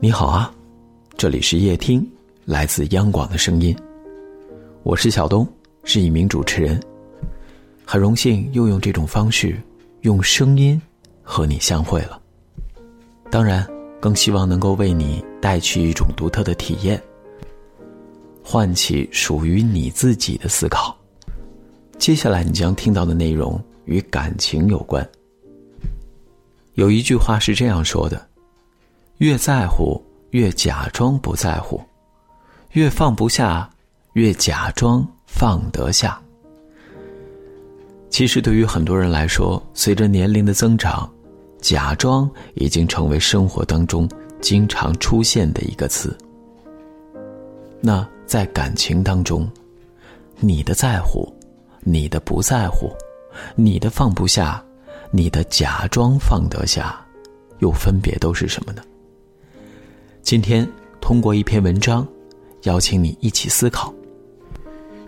你好啊，这里是夜听，来自央广的声音。我是小东，是一名主持人，很荣幸又用这种方式，用声音和你相会了。当然，更希望能够为你带去一种独特的体验，唤起属于你自己的思考。接下来你将听到的内容与感情有关。有一句话是这样说的。越在乎，越假装不在乎；越放不下，越假装放得下。其实，对于很多人来说，随着年龄的增长，假装已经成为生活当中经常出现的一个词。那在感情当中，你的在乎，你的不在乎，你的放不下，你的假装放得下，又分别都是什么呢？今天通过一篇文章，邀请你一起思考。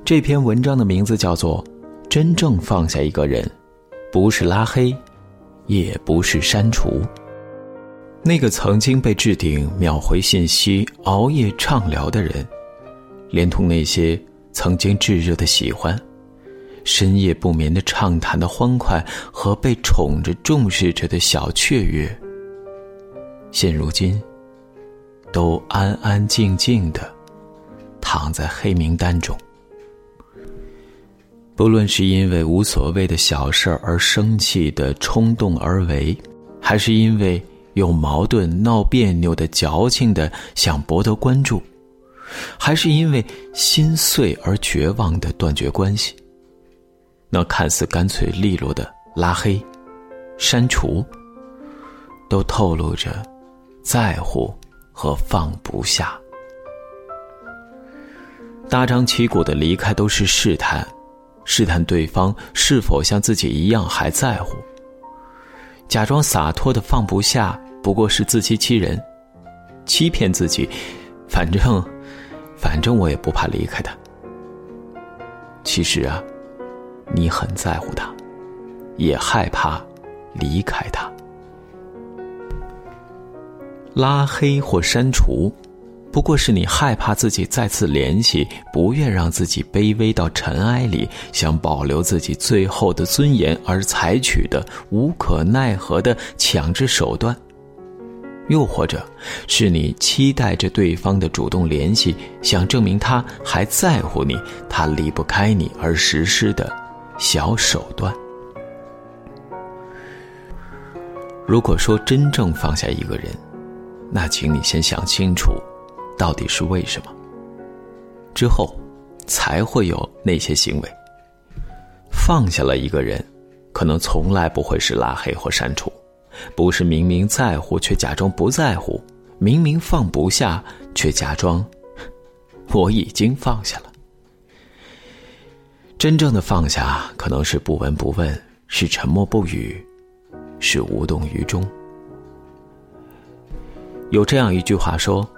这篇文章的名字叫做《真正放下一个人，不是拉黑，也不是删除》。那个曾经被置顶、秒回信息、熬夜畅聊的人，连同那些曾经炙热的喜欢、深夜不眠的畅谈的欢快和被宠着、重视着的小雀跃，现如今。都安安静静的躺在黑名单中。不论是因为无所谓的小事而生气的冲动而为，还是因为有矛盾闹别扭的矫情的想博得关注，还是因为心碎而绝望的断绝关系，那看似干脆利落的拉黑、删除，都透露着在乎。和放不下，大张旗鼓的离开都是试探，试探对方是否像自己一样还在乎。假装洒脱的放不下，不过是自欺欺人，欺骗自己，反正，反正我也不怕离开他。其实啊，你很在乎他，也害怕离开他。拉黑或删除，不过是你害怕自己再次联系，不愿让自己卑微到尘埃里，想保留自己最后的尊严而采取的无可奈何的强制手段；又或者，是你期待着对方的主动联系，想证明他还在乎你，他离不开你而实施的小手段。如果说真正放下一个人，那，请你先想清楚，到底是为什么。之后，才会有那些行为。放下了一个人，可能从来不会是拉黑或删除，不是明明在乎却假装不在乎，明明放不下却假装我已经放下了。真正的放下，可能是不闻不问，是沉默不语，是无动于衷。有这样一句话说：“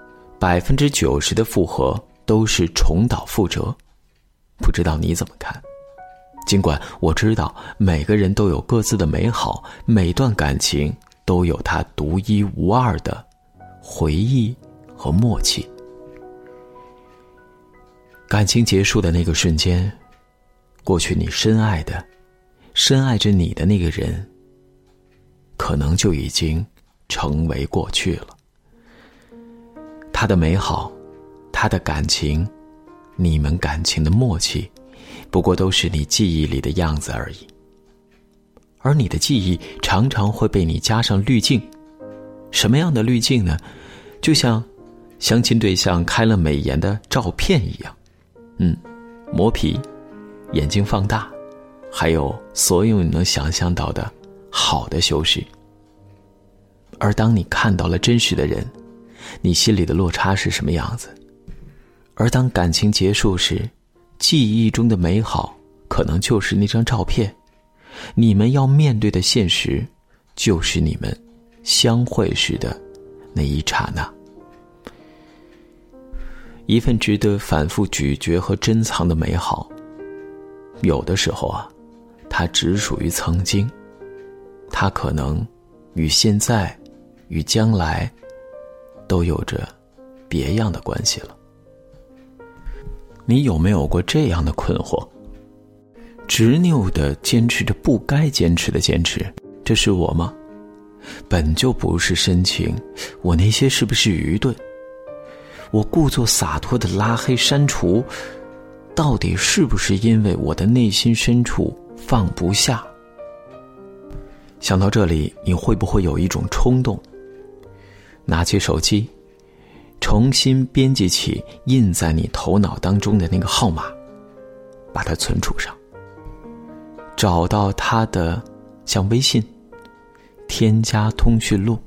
百分之九十的复合都是重蹈覆辙。”不知道你怎么看？尽管我知道每个人都有各自的美好，每段感情都有它独一无二的回忆和默契。感情结束的那个瞬间，过去你深爱的、深爱着你的那个人，可能就已经成为过去了。他的美好，他的感情，你们感情的默契，不过都是你记忆里的样子而已。而你的记忆常常会被你加上滤镜，什么样的滤镜呢？就像相亲对象开了美颜的照片一样，嗯，磨皮，眼睛放大，还有所有你能想象到的好的修饰。而当你看到了真实的人。你心里的落差是什么样子？而当感情结束时，记忆中的美好可能就是那张照片。你们要面对的现实，就是你们相会时的那一刹那。一份值得反复咀嚼和珍藏的美好，有的时候啊，它只属于曾经。它可能与现在，与将来。都有着别样的关系了。你有没有过这样的困惑？执拗的坚持着不该坚持的坚持，这是我吗？本就不是深情，我那些是不是愚钝？我故作洒脱的拉黑删除，到底是不是因为我的内心深处放不下？想到这里，你会不会有一种冲动？拿起手机，重新编辑起印在你头脑当中的那个号码，把它存储上。找到他的，像微信，添加通讯录，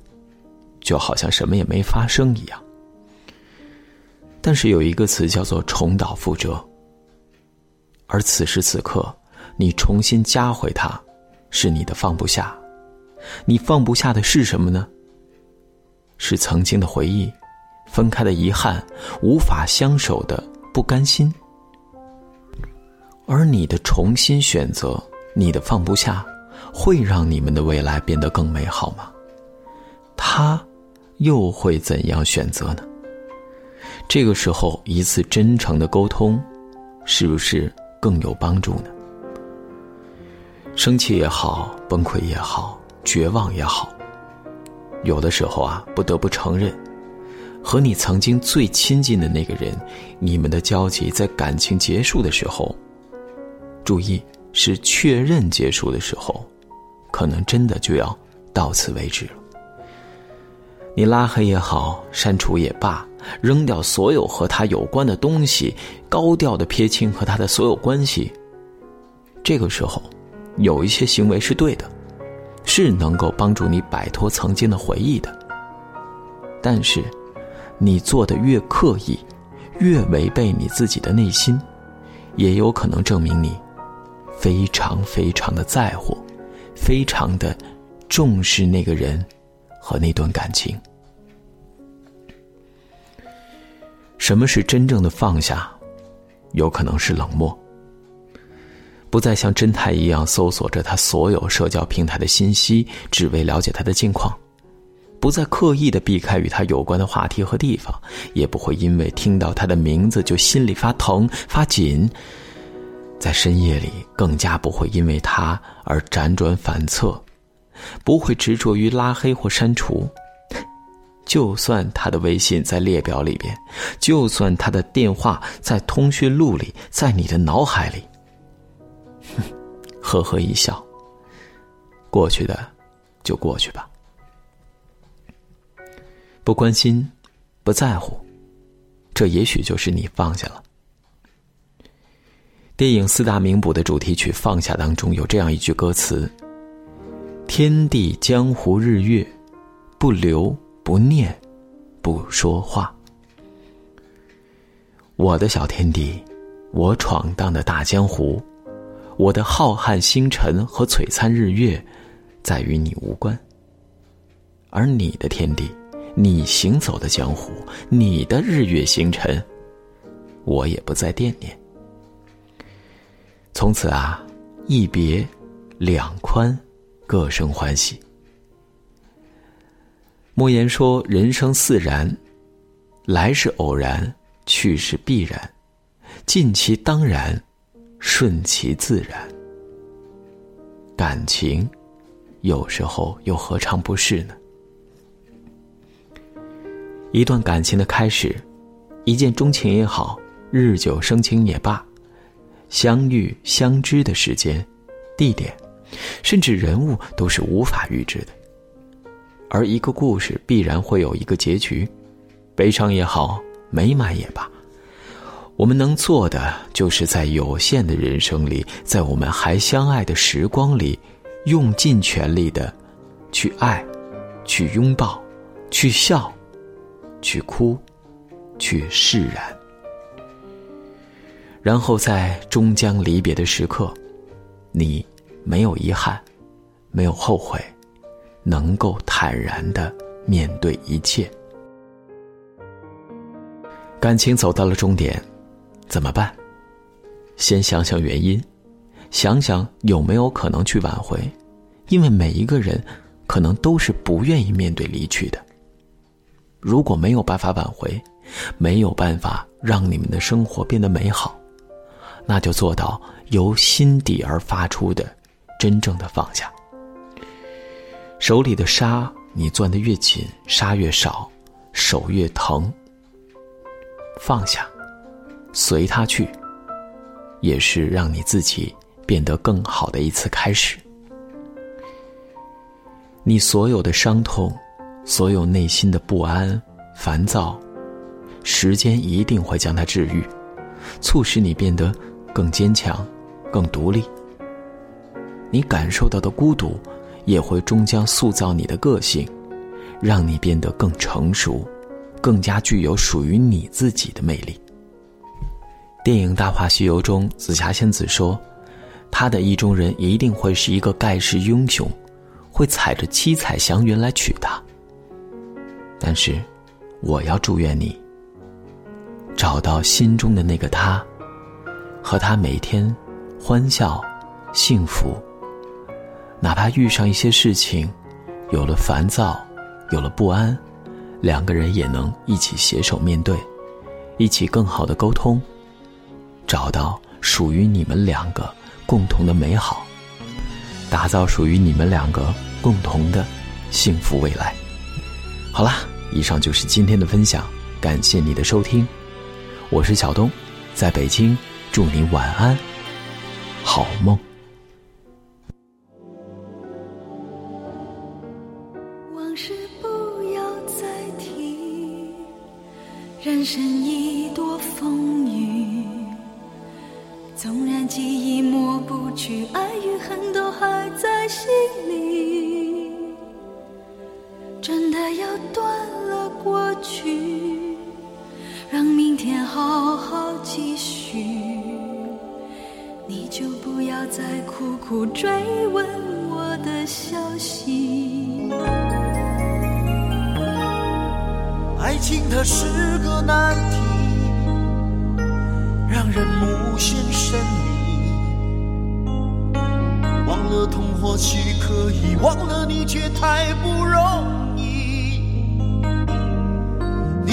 就好像什么也没发生一样。但是有一个词叫做重蹈覆辙，而此时此刻，你重新加回他，是你的放不下。你放不下的是什么呢？是曾经的回忆，分开的遗憾，无法相守的不甘心。而你的重新选择。你的放不下，会让你们的未来变得更美好吗？他又会怎样选择呢？这个时候，一次真诚的沟通，是不是更有帮助呢？生气也好，崩溃也好，绝望也好，有的时候啊，不得不承认，和你曾经最亲近的那个人，你们的交集在感情结束的时候，注意。是确认结束的时候，可能真的就要到此为止了。你拉黑也好，删除也罢，扔掉所有和他有关的东西，高调的撇清和他的所有关系。这个时候，有一些行为是对的，是能够帮助你摆脱曾经的回忆的。但是，你做的越刻意，越违背你自己的内心，也有可能证明你。非常非常的在乎，非常的重视那个人和那段感情。什么是真正的放下？有可能是冷漠，不再像侦探一样搜索着他所有社交平台的信息，只为了解他的近况；不再刻意的避开与他有关的话题和地方，也不会因为听到他的名字就心里发疼发紧。在深夜里，更加不会因为他而辗转反侧，不会执着于拉黑或删除。就算他的微信在列表里边，就算他的电话在通讯录里，在你的脑海里，呵呵一笑。过去的，就过去吧。不关心，不在乎，这也许就是你放下了。电影四大名捕的主题曲《放下》当中有这样一句歌词：“天地江湖日月，不留不念，不说话。我的小天地，我闯荡的大江湖，我的浩瀚星辰和璀璨日月，再与你无关。而你的天地，你行走的江湖，你的日月星辰，我也不再惦念。”从此啊，一别两宽，各生欢喜。莫言说：“人生似然，来是偶然，去是必然，尽其当然，顺其自然。感情，有时候又何尝不是呢？一段感情的开始，一见钟情也好，日久生情也罢。”相遇、相知的时间、地点，甚至人物都是无法预知的。而一个故事必然会有一个结局，悲伤也好，美满也罢，我们能做的就是在有限的人生里，在我们还相爱的时光里，用尽全力的去爱，去拥抱，去笑，去哭，去释然。然后在终将离别的时刻，你没有遗憾，没有后悔，能够坦然的面对一切。感情走到了终点，怎么办？先想想原因，想想有没有可能去挽回，因为每一个人可能都是不愿意面对离去的。如果没有办法挽回，没有办法让你们的生活变得美好，那就做到由心底而发出的真正的放下。手里的沙，你攥得越紧，沙越少，手越疼。放下，随他去，也是让你自己变得更好的一次开始。你所有的伤痛，所有内心的不安、烦躁，时间一定会将它治愈，促使你变得更坚强、更独立。你感受到的孤独，也会终将塑造你的个性，让你变得更成熟。更加具有属于你自己的魅力。电影《大话西游》中，紫霞仙子说：“她的意中人一定会是一个盖世英雄，会踩着七彩祥云来娶她。”但是，我要祝愿你找到心中的那个他，和他每天欢笑、幸福。哪怕遇上一些事情，有了烦躁，有了不安。两个人也能一起携手面对，一起更好的沟通，找到属于你们两个共同的美好，打造属于你们两个共同的幸福未来。好啦，以上就是今天的分享，感谢你的收听，我是小东，在北京，祝你晚安，好梦。要断了过去，让明天好好继续。你就不要再苦苦追问我的消息。爱情它是个难题，让人目眩神迷。忘了痛或许可以，忘了你却太不容易。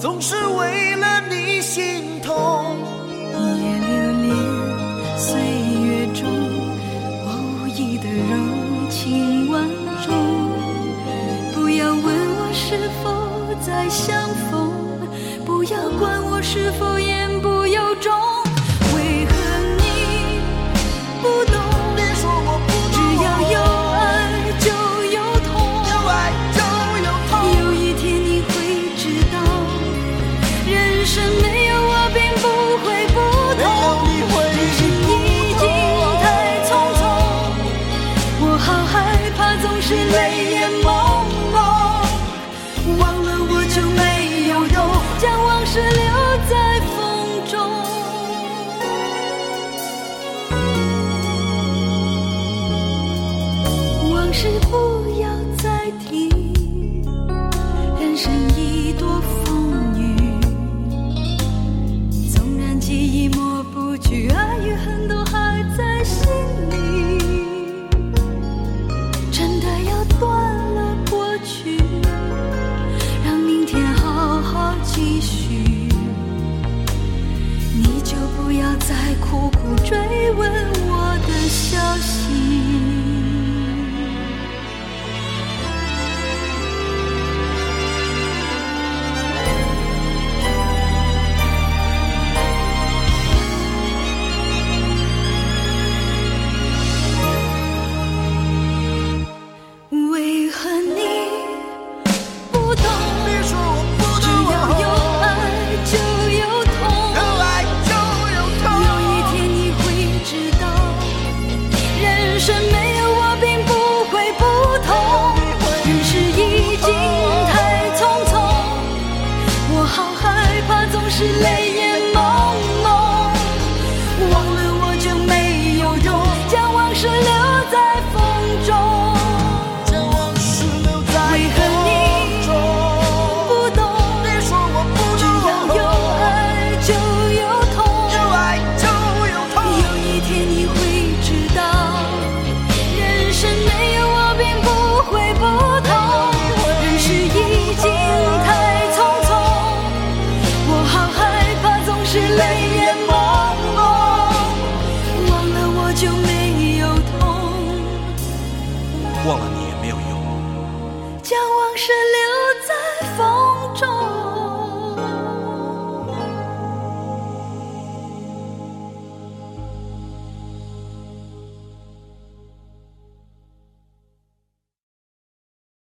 总是为了你心痛。夜流连岁月中，无意的柔情万种。不要问我是否再相逢，不要管我是否是泪。